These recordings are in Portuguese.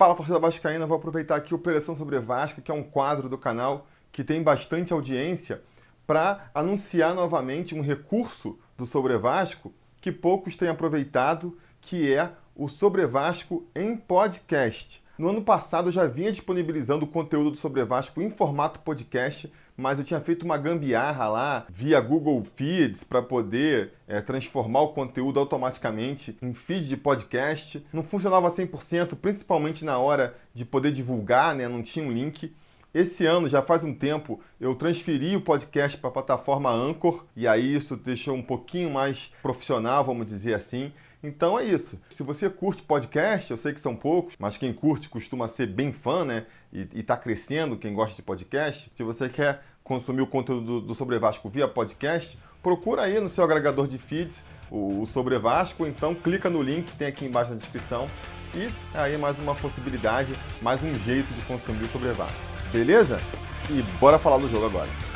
Fala, torcida vascaína, vou aproveitar aqui o Preleção sobre Vasco, que é um quadro do canal que tem bastante audiência, para anunciar novamente um recurso do Sobre Vasco que poucos têm aproveitado, que é o Sobre Vasco em podcast. No ano passado eu já vinha disponibilizando o conteúdo do Sobre Vasco em formato podcast, mas eu tinha feito uma gambiarra lá via Google Feeds para poder é, transformar o conteúdo automaticamente em feed de podcast. Não funcionava 100%, principalmente na hora de poder divulgar, né? não tinha um link. Esse ano, já faz um tempo, eu transferi o podcast para a plataforma Anchor e aí isso deixou um pouquinho mais profissional, vamos dizer assim. Então é isso. Se você curte podcast, eu sei que são poucos, mas quem curte costuma ser bem fã, né? E, está crescendo quem gosta de podcast. Se você quer consumir o conteúdo do, do Sobre Vasco via podcast, procura aí no seu agregador de feeds o, o Sobre Vasco, então clica no link que tem aqui embaixo na descrição e aí mais uma possibilidade, mais um jeito de consumir o Sobre Vasco. Beleza? E bora falar do jogo agora.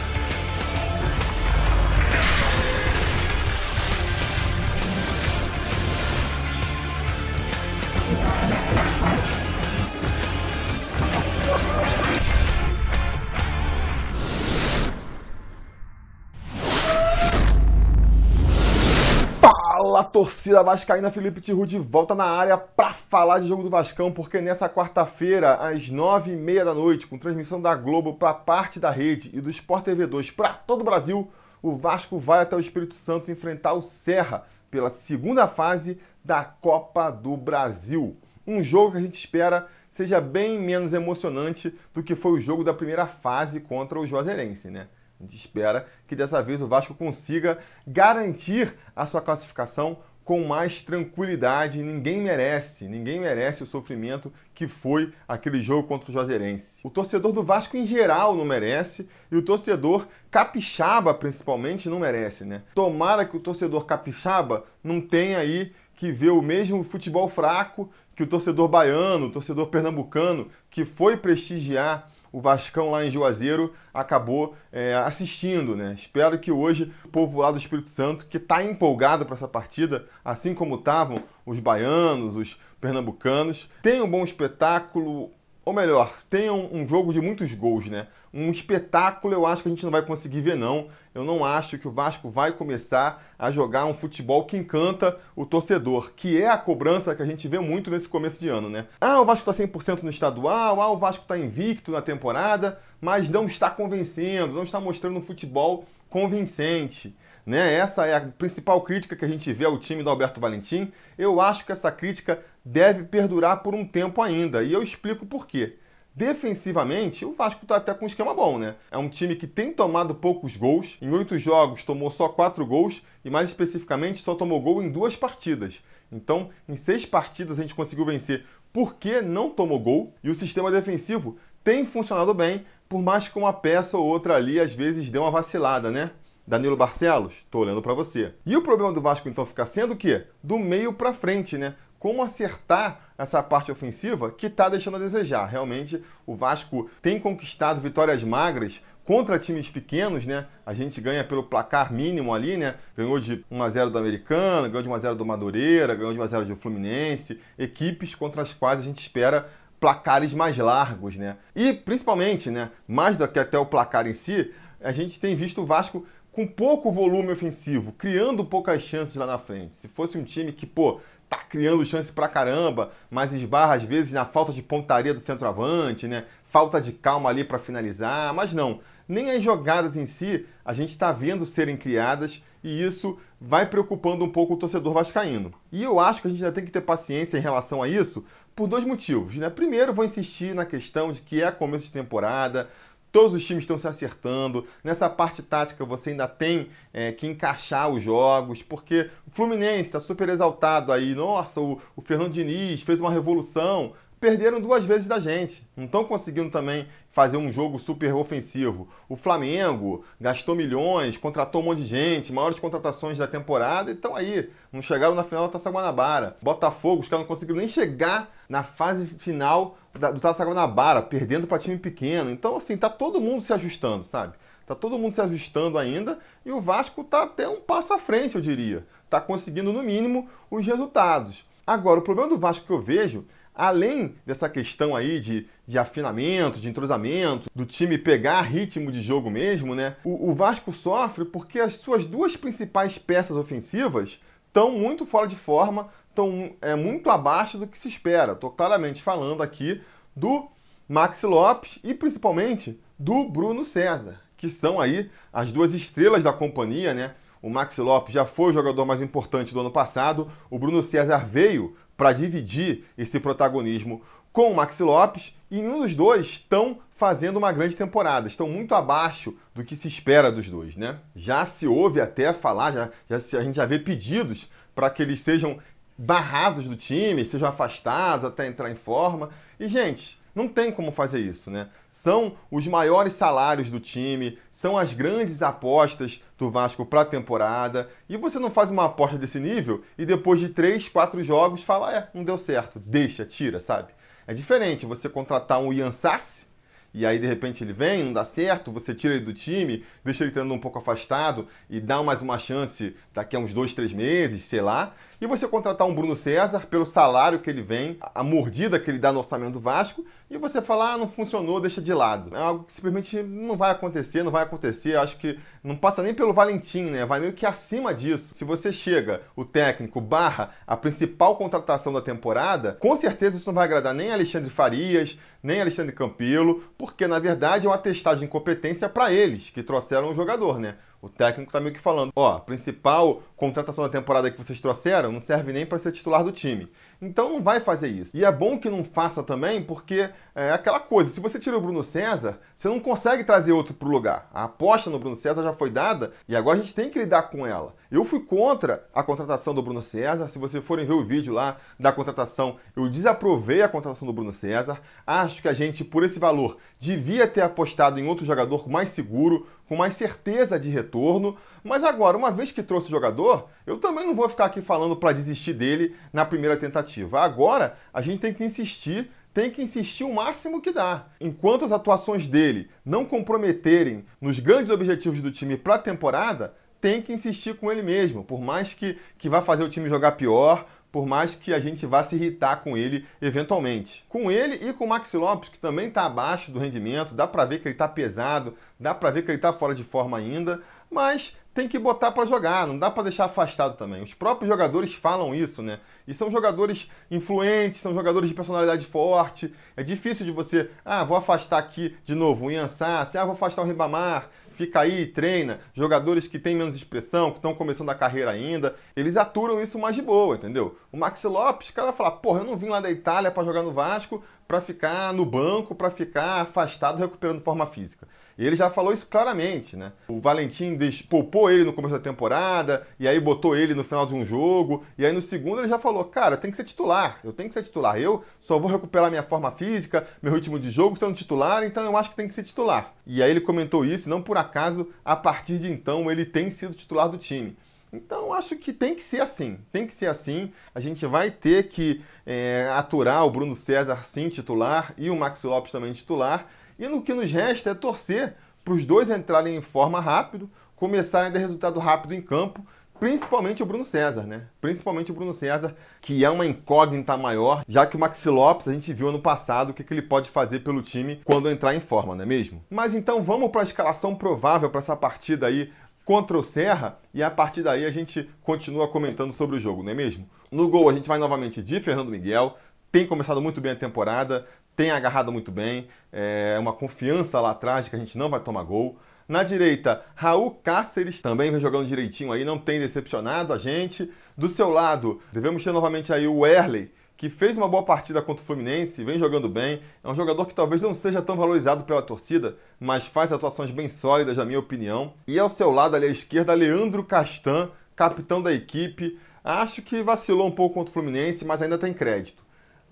Torcida vascaína, Felipe Tiru de volta na área para falar de jogo do Vascão, porque nessa quarta-feira, às nove e meia da noite, com transmissão da Globo para parte da rede e do Sport TV 2 para todo o Brasil, o Vasco vai até o Espírito Santo enfrentar o Serra pela segunda fase da Copa do Brasil. Um jogo que a gente espera seja bem menos emocionante do que foi o jogo da primeira fase contra o Juazeirense, né? A gente espera que dessa vez o Vasco consiga garantir a sua classificação com mais tranquilidade. Ninguém merece, ninguém merece o sofrimento que foi aquele jogo contra o Juazeirense. O torcedor do Vasco em geral não merece e o torcedor capixaba principalmente não merece, né? Tomara que o torcedor capixaba não tenha aí que ver o mesmo futebol fraco que o torcedor baiano, o torcedor pernambucano, que foi prestigiar o Vascão lá em Juazeiro acabou é, assistindo, né? Espero que hoje o povo lá do Espírito Santo, que está empolgado para essa partida, assim como estavam os baianos, os pernambucanos, tenha um bom espetáculo, ou melhor, tenha um jogo de muitos gols, né? um espetáculo eu acho que a gente não vai conseguir ver, não. Eu não acho que o Vasco vai começar a jogar um futebol que encanta o torcedor, que é a cobrança que a gente vê muito nesse começo de ano, né? Ah, o Vasco está 100% no estadual, ah, o Vasco está invicto na temporada, mas não está convencendo, não está mostrando um futebol convincente. Né? Essa é a principal crítica que a gente vê ao time do Alberto Valentim. Eu acho que essa crítica deve perdurar por um tempo ainda, e eu explico por quê. Defensivamente, o Vasco está até com um esquema bom, né? É um time que tem tomado poucos gols. Em oito jogos tomou só quatro gols e, mais especificamente, só tomou gol em duas partidas. Então, em seis partidas a gente conseguiu vencer porque não tomou gol. E o sistema defensivo tem funcionado bem, por mais que uma peça ou outra ali às vezes dê uma vacilada, né? Danilo Barcelos, tô olhando para você. E o problema do Vasco então fica sendo o quê? Do meio para frente, né? como acertar essa parte ofensiva que está deixando a desejar. Realmente, o Vasco tem conquistado vitórias magras contra times pequenos, né? A gente ganha pelo placar mínimo ali, né? Ganhou de 1 a 0 do Americano, ganhou de 1 a 0 do Madureira, ganhou de 1 a 0 do Fluminense, equipes contra as quais a gente espera placares mais largos, né? E principalmente, né, mais do que até o placar em si, a gente tem visto o Vasco com pouco volume ofensivo, criando poucas chances lá na frente. Se fosse um time que, pô, tá criando chance pra caramba, mas esbarra às vezes na falta de pontaria do centroavante, né? Falta de calma ali para finalizar, mas não. Nem as jogadas em si a gente está vendo serem criadas e isso vai preocupando um pouco o torcedor vascaíno. E eu acho que a gente ainda tem que ter paciência em relação a isso por dois motivos. Né? Primeiro, vou insistir na questão de que é começo de temporada, todos os times estão se acertando. Nessa parte tática você ainda tem é, que encaixar os jogos, porque o Fluminense está super exaltado aí. Nossa, o, o Fernando Diniz fez uma revolução perderam duas vezes da gente. Não estão conseguindo também fazer um jogo super ofensivo. O Flamengo gastou milhões, contratou um monte de gente, maiores contratações da temporada, e estão aí. Não chegaram na final da Taça Guanabara. Botafogo, os caras não conseguiram nem chegar na fase final da, do Taça Guanabara, perdendo para time pequeno. Então, assim, tá todo mundo se ajustando, sabe? Tá todo mundo se ajustando ainda e o Vasco tá até um passo à frente, eu diria. Tá conseguindo, no mínimo, os resultados. Agora, o problema do Vasco que eu vejo além dessa questão aí de, de afinamento, de entrosamento, do time pegar ritmo de jogo mesmo, né? O, o Vasco sofre porque as suas duas principais peças ofensivas estão muito fora de forma, estão é, muito abaixo do que se espera. Estou claramente falando aqui do Maxi Lopes e principalmente do Bruno César, que são aí as duas estrelas da companhia, né? O Maxi Lopes já foi o jogador mais importante do ano passado, o Bruno César veio para dividir esse protagonismo com o Maxi Lopes e nenhum dos dois estão fazendo uma grande temporada, estão muito abaixo do que se espera dos dois, né? Já se ouve até falar, já, já a gente já vê pedidos para que eles sejam barrados do time, sejam afastados até entrar em forma. E, gente, não tem como fazer isso, né? São os maiores salários do time, são as grandes apostas do Vasco para a temporada. E você não faz uma aposta desse nível e depois de três, quatro jogos fala, é, não deu certo, deixa, tira, sabe? É diferente você contratar um Ian Sassi, e aí de repente ele vem, não dá certo, você tira ele do time, deixa ele estando um pouco afastado e dá mais uma chance daqui a uns dois, três meses, sei lá e você contratar um Bruno César pelo salário que ele vem, a mordida que ele dá no orçamento do Vasco, e você falar, ah, não funcionou, deixa de lado. É algo que simplesmente não vai acontecer, não vai acontecer. Acho que não passa nem pelo Valentim, né? Vai meio que acima disso. Se você chega, o técnico barra a principal contratação da temporada, com certeza isso não vai agradar nem Alexandre Farias, nem Alexandre Campelo, porque na verdade é um atestado de incompetência para eles que trouxeram o jogador, né? O técnico tá meio que falando, ó, a principal contratação da temporada que vocês trouxeram não serve nem para ser titular do time. Então não vai fazer isso. E é bom que não faça também, porque é aquela coisa, se você tira o Bruno César, você não consegue trazer outro pro lugar. A aposta no Bruno César já foi dada e agora a gente tem que lidar com ela. Eu fui contra a contratação do Bruno César. Se vocês forem ver o vídeo lá da contratação, eu desaprovei a contratação do Bruno César. Acho que a gente, por esse valor, devia ter apostado em outro jogador mais seguro, com mais certeza de retorno. Mas agora, uma vez que trouxe o jogador, eu também não vou ficar aqui falando para desistir dele na primeira tentativa. Agora, a gente tem que insistir, tem que insistir o máximo que dá. Enquanto as atuações dele não comprometerem nos grandes objetivos do time para a temporada, tem que insistir com ele mesmo, por mais que, que vá fazer o time jogar pior, por mais que a gente vá se irritar com ele eventualmente. Com ele e com o Maxi Lopes, que também está abaixo do rendimento, dá para ver que ele está pesado, dá para ver que ele está fora de forma ainda, mas tem que botar para jogar, não dá para deixar afastado também. Os próprios jogadores falam isso, né? E são jogadores influentes, são jogadores de personalidade forte. É difícil de você, ah, vou afastar aqui de novo o Ian Sassi, ah, vou afastar o Ribamar, fica aí, treina. Jogadores que têm menos expressão, que estão começando a carreira ainda, eles aturam isso mais de boa, entendeu? O Maxi Lopes, o cara vai falar, porra, eu não vim lá da Itália para jogar no Vasco, para ficar no banco, para ficar afastado recuperando forma física. E ele já falou isso claramente, né? O Valentim poupou ele no começo da temporada, e aí botou ele no final de um jogo, e aí no segundo ele já falou: cara, tem que ser titular, eu tenho que ser titular. Eu só vou recuperar minha forma física, meu ritmo de jogo sendo titular, então eu acho que tem que ser titular. E aí ele comentou isso, e não por acaso, a partir de então ele tem sido titular do time. Então acho que tem que ser assim, tem que ser assim. A gente vai ter que é, aturar o Bruno César sim titular e o Max Lopes também titular e no que nos resta é torcer para os dois entrarem em forma rápido, começarem a dar resultado rápido em campo, principalmente o Bruno César, né? Principalmente o Bruno César, que é uma incógnita maior, já que o Maxi Lopes a gente viu ano passado o que, que ele pode fazer pelo time quando entrar em forma, não é mesmo? Mas então vamos para a escalação provável para essa partida aí contra o Serra e a partir daí a gente continua comentando sobre o jogo, não é mesmo? No gol a gente vai novamente de Fernando Miguel, tem começado muito bem a temporada, tem agarrado muito bem, é uma confiança lá atrás de que a gente não vai tomar gol. Na direita, Raul Cáceres também vem jogando direitinho aí, não tem decepcionado a gente. Do seu lado, devemos ter novamente aí o Erley, que fez uma boa partida contra o Fluminense, vem jogando bem. É um jogador que talvez não seja tão valorizado pela torcida, mas faz atuações bem sólidas, na minha opinião. E ao seu lado, ali à esquerda, Leandro Castan, capitão da equipe. Acho que vacilou um pouco contra o Fluminense, mas ainda tem crédito.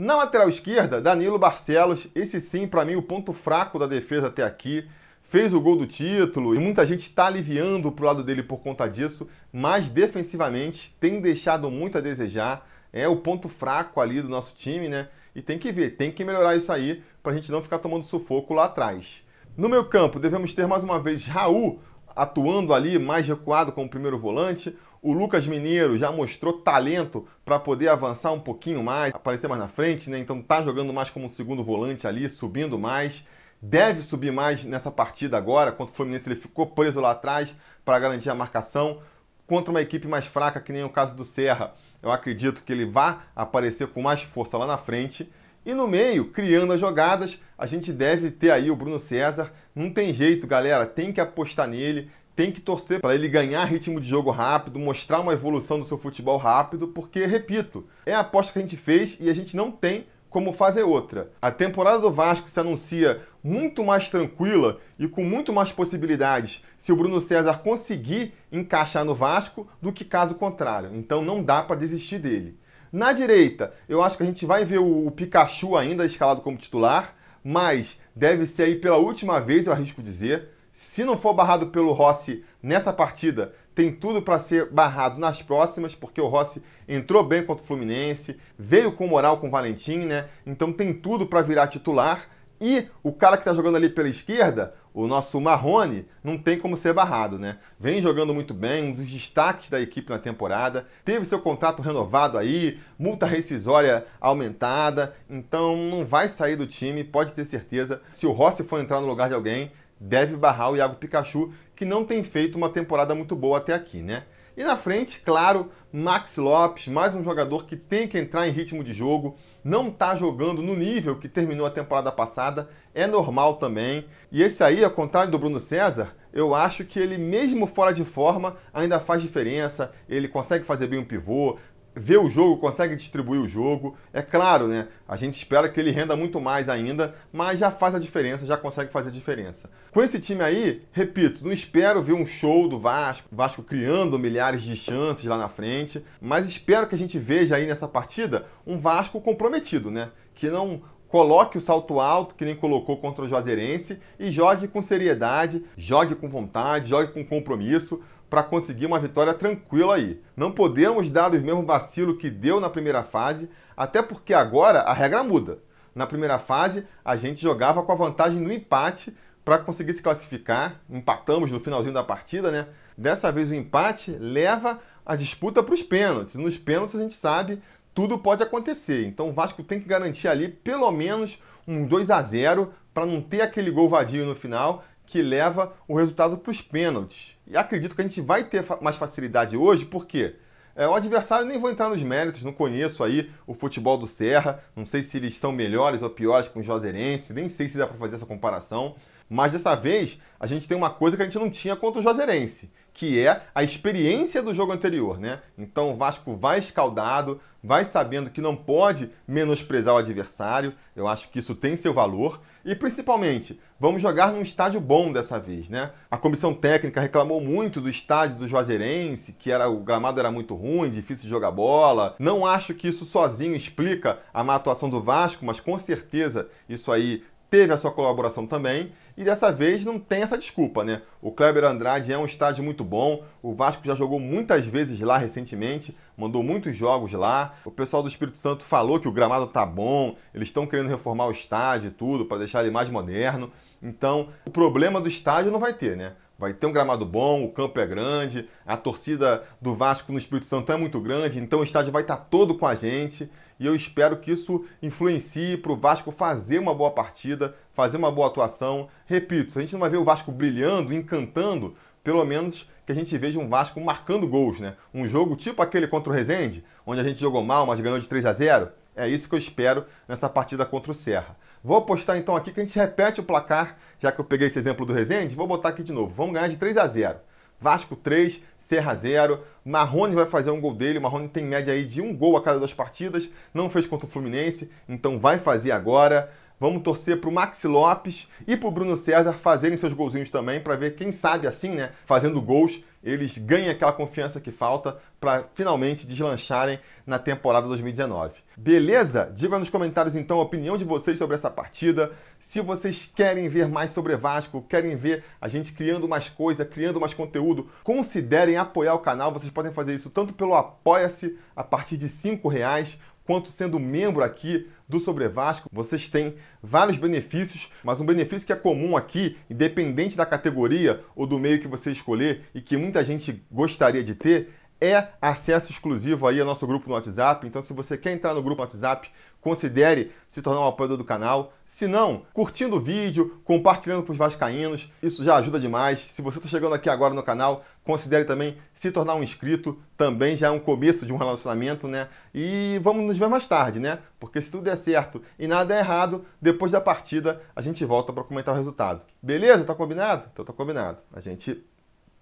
Na lateral esquerda, Danilo Barcelos, esse sim, para mim, o ponto fraco da defesa até aqui. Fez o gol do título e muita gente está aliviando para o lado dele por conta disso, mas defensivamente tem deixado muito a desejar. É o ponto fraco ali do nosso time, né? E tem que ver, tem que melhorar isso aí para a gente não ficar tomando sufoco lá atrás. No meu campo, devemos ter mais uma vez Raul atuando ali mais recuado como primeiro volante, O Lucas Mineiro já mostrou talento para poder avançar um pouquinho mais, aparecer mais na frente, né? Então tá jogando mais como segundo volante ali, subindo mais. Deve subir mais nessa partida agora. Contra o Fluminense ele ficou preso lá atrás para garantir a marcação. Contra uma equipe mais fraca, que nem o caso do Serra, eu acredito que ele vá aparecer com mais força lá na frente. E no meio, criando as jogadas, a gente deve ter aí o Bruno César. Não tem jeito, galera, tem que apostar nele tem que torcer para ele ganhar ritmo de jogo rápido, mostrar uma evolução do seu futebol rápido, porque, repito, é a aposta que a gente fez e a gente não tem como fazer outra. A temporada do Vasco se anuncia muito mais tranquila e com muito mais possibilidades se o Bruno César conseguir encaixar no Vasco do que caso contrário. Então não dá para desistir dele. Na direita, eu acho que a gente vai ver o Pikachu ainda escalado como titular, mas deve ser aí pela última vez, eu arrisco dizer. Se não for barrado pelo Rossi nessa partida, tem tudo para ser barrado nas próximas, porque o Rossi entrou bem contra o Fluminense, veio com moral com o Valentim, né? Então tem tudo para virar titular. E o cara que está jogando ali pela esquerda, o nosso Marrone, não tem como ser barrado, né? Vem jogando muito bem, um dos destaques da equipe na temporada. Teve seu contrato renovado aí, multa rescisória aumentada, então não vai sair do time, pode ter certeza. Se o Rossi for entrar no lugar de alguém, deve barrar o Iago Pikachu, que não tem feito uma temporada muito boa até aqui, né? E na frente, claro, Max Lopes, mais um jogador que tem que entrar em ritmo de jogo, não está jogando no nível que terminou a temporada passada, é normal também. E esse aí, ao contrário do Bruno César, eu acho que ele, mesmo fora de forma, ainda faz diferença. Ele consegue fazer bem um pivô, vê o jogo, consegue distribuir o jogo. É claro, né? A gente espera que ele renda muito mais ainda, mas já faz a diferença, já consegue fazer a diferença. Com esse time aí, repito, não espero ver um show do Vasco, Vasco criando milhares de chances lá na frente, mas espero que a gente veja aí nessa partida um Vasco comprometido, né? Que não coloque o salto alto, que nem colocou contra o Juazeirense, e jogue com seriedade, jogue com vontade, jogue com compromisso, para conseguir uma vitória tranquila aí. Não podemos dar os mesmos vacilos que deu na primeira fase, até porque agora a regra muda. Na primeira fase, a gente jogava com a vantagem do empate para conseguir se classificar. Empatamos no finalzinho da partida, né? Dessa vez o empate leva a disputa para os pênaltis. Nos pênaltis a gente sabe tudo pode acontecer. Então o Vasco tem que garantir ali pelo menos um 2 a 0 para não ter aquele gol vadio no final que leva o resultado para os pênaltis. E acredito que a gente vai ter mais facilidade hoje, porque é, o adversário nem vou entrar nos méritos, não conheço aí o futebol do Serra, não sei se eles estão melhores ou piores com o Juazeirense, nem sei se dá para fazer essa comparação. Mas dessa vez a gente tem uma coisa que a gente não tinha contra o Juazeirense, que é a experiência do jogo anterior, né? Então o Vasco vai escaldado, vai sabendo que não pode menosprezar o adversário. Eu acho que isso tem seu valor e principalmente vamos jogar num estádio bom dessa vez, né? A comissão técnica reclamou muito do estádio do Juazeirense, que era o gramado era muito ruim, difícil de jogar bola. Não acho que isso sozinho explica a má atuação do Vasco, mas com certeza isso aí teve a sua colaboração também, e dessa vez não tem essa desculpa, né? O Kleber Andrade é um estádio muito bom, o Vasco já jogou muitas vezes lá recentemente, mandou muitos jogos lá. O pessoal do Espírito Santo falou que o gramado tá bom, eles estão querendo reformar o estádio e tudo para deixar ele mais moderno. Então, o problema do estádio não vai ter, né? Vai ter um gramado bom, o campo é grande, a torcida do Vasco no Espírito Santo é muito grande, então o estádio vai estar tá todo com a gente e eu espero que isso influencie para o Vasco fazer uma boa partida, fazer uma boa atuação. Repito, a gente não vai ver o Vasco brilhando, encantando, pelo menos que a gente veja um Vasco marcando gols, né? Um jogo tipo aquele contra o Rezende, onde a gente jogou mal, mas ganhou de 3 a 0. É isso que eu espero nessa partida contra o Serra. Vou apostar então aqui que a gente repete o placar, já que eu peguei esse exemplo do Rezende, vou botar aqui de novo. Vamos ganhar de 3 a 0. Vasco 3, Serra 0. Marrone vai fazer um gol dele. Marrone tem média aí de um gol a cada duas partidas. Não fez contra o Fluminense, então vai fazer agora. Vamos torcer para o Maxi Lopes e para o Bruno César fazerem seus golzinhos também, para ver quem sabe assim, né? Fazendo gols, eles ganhem aquela confiança que falta para finalmente deslancharem na temporada 2019. Beleza? Diga nos comentários então a opinião de vocês sobre essa partida. Se vocês querem ver mais sobre Vasco, querem ver a gente criando mais coisa, criando mais conteúdo, considerem apoiar o canal. Vocês podem fazer isso tanto pelo Apoia-se a partir de R$ reais quanto sendo membro aqui do Sobre Vasco, vocês têm vários benefícios, mas um benefício que é comum aqui, independente da categoria ou do meio que você escolher e que muita gente gostaria de ter, é acesso exclusivo aí ao nosso grupo no WhatsApp. Então, se você quer entrar no grupo no WhatsApp, considere se tornar um apoiador do canal. Se não, curtindo o vídeo, compartilhando para os vascaínos, isso já ajuda demais. Se você está chegando aqui agora no canal, considere também se tornar um inscrito, também já é um começo de um relacionamento, né? E vamos nos ver mais tarde, né? Porque se tudo der certo e nada é errado, depois da partida a gente volta para comentar o resultado. Beleza? Tá combinado? Então tá combinado. A gente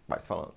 vai se falando.